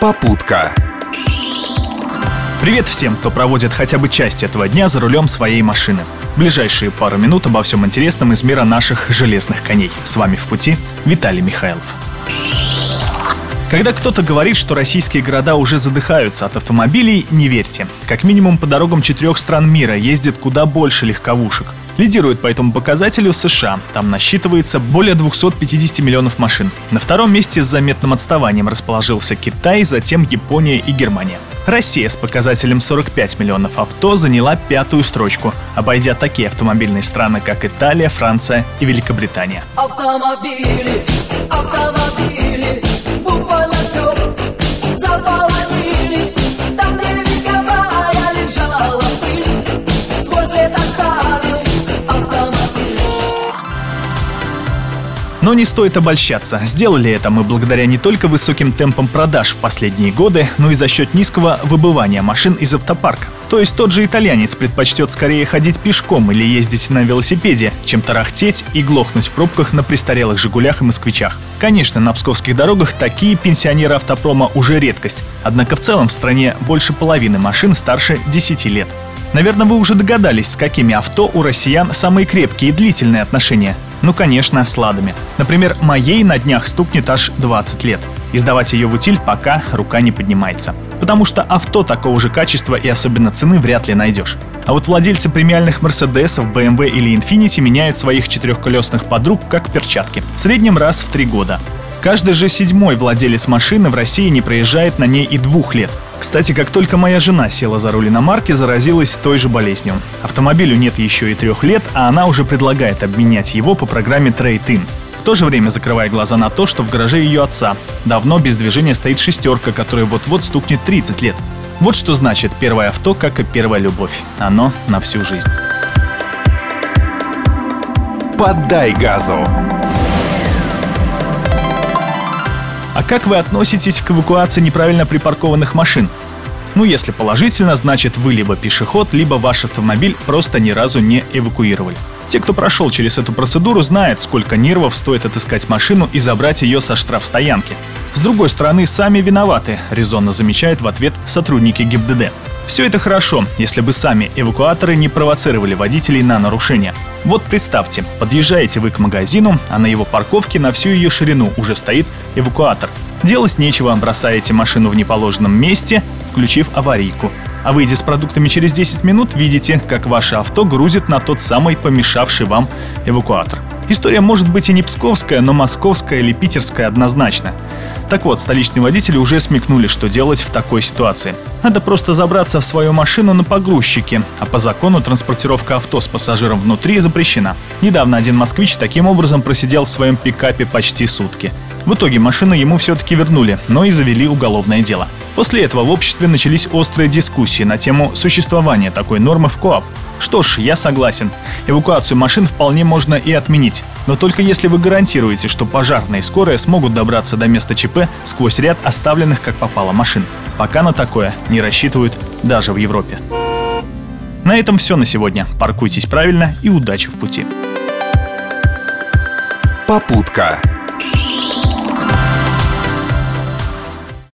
Попутка. Привет всем, кто проводит хотя бы часть этого дня за рулем своей машины. Ближайшие пару минут обо всем интересном из мира наших железных коней. С вами в пути Виталий Михайлов. Когда кто-то говорит, что российские города уже задыхаются от автомобилей, не верьте. Как минимум по дорогам четырех стран мира ездит куда больше легковушек. Лидирует по этому показателю США. Там насчитывается более 250 миллионов машин. На втором месте с заметным отставанием расположился Китай, затем Япония и Германия. Россия с показателем 45 миллионов авто заняла пятую строчку, обойдя такие автомобильные страны, как Италия, Франция и Великобритания. Автомобили, автомобили, буквально все. Но не стоит обольщаться. Сделали это мы благодаря не только высоким темпам продаж в последние годы, но и за счет низкого выбывания машин из автопарка. То есть тот же итальянец предпочтет скорее ходить пешком или ездить на велосипеде, чем тарахтеть и глохнуть в пробках на престарелых «Жигулях» и «Москвичах». Конечно, на псковских дорогах такие пенсионеры автопрома уже редкость, однако в целом в стране больше половины машин старше 10 лет. Наверное, вы уже догадались, с какими авто у россиян самые крепкие и длительные отношения. Ну, конечно, с ладами. Например, моей на днях стукнет аж 20 лет. Издавать ее в утиль пока рука не поднимается потому что авто такого же качества и особенно цены вряд ли найдешь. А вот владельцы премиальных Мерседесов, BMW или Infiniti меняют своих четырехколесных подруг как перчатки. В среднем раз в три года. Каждый же седьмой владелец машины в России не проезжает на ней и двух лет. Кстати, как только моя жена села за руль иномарки, заразилась той же болезнью. Автомобилю нет еще и трех лет, а она уже предлагает обменять его по программе Trade-in. В то же время закрывая глаза на то, что в гараже ее отца давно без движения стоит шестерка, которая вот-вот стукнет 30 лет. Вот что значит первое авто, как и первая любовь. Оно на всю жизнь. Поддай газу. А как вы относитесь к эвакуации неправильно припаркованных машин? Ну, если положительно, значит вы либо пешеход, либо ваш автомобиль просто ни разу не эвакуировали. Те, кто прошел через эту процедуру, знают, сколько нервов стоит отыскать машину и забрать ее со штрафстоянки. С другой стороны, сами виноваты, резонно замечает в ответ сотрудники ГИБДД. Все это хорошо, если бы сами эвакуаторы не провоцировали водителей на нарушение. Вот представьте, подъезжаете вы к магазину, а на его парковке на всю ее ширину уже стоит эвакуатор. Делать нечего, бросаете машину в неположенном месте, включив аварийку. А выйдя с продуктами через 10 минут, видите, как ваше авто грузит на тот самый помешавший вам эвакуатор. История может быть и не псковская, но московская или питерская однозначно. Так вот, столичные водители уже смекнули, что делать в такой ситуации. Надо просто забраться в свою машину на погрузчике, а по закону транспортировка авто с пассажиром внутри запрещена. Недавно один москвич таким образом просидел в своем пикапе почти сутки. В итоге машину ему все-таки вернули, но и завели уголовное дело. После этого в обществе начались острые дискуссии на тему существования такой нормы в КОАП. Что ж, я согласен. Эвакуацию машин вполне можно и отменить. Но только если вы гарантируете, что пожарные и скорая смогут добраться до места ЧП сквозь ряд оставленных как попало машин. Пока на такое не рассчитывают даже в Европе. На этом все на сегодня. Паркуйтесь правильно и удачи в пути. Попутка.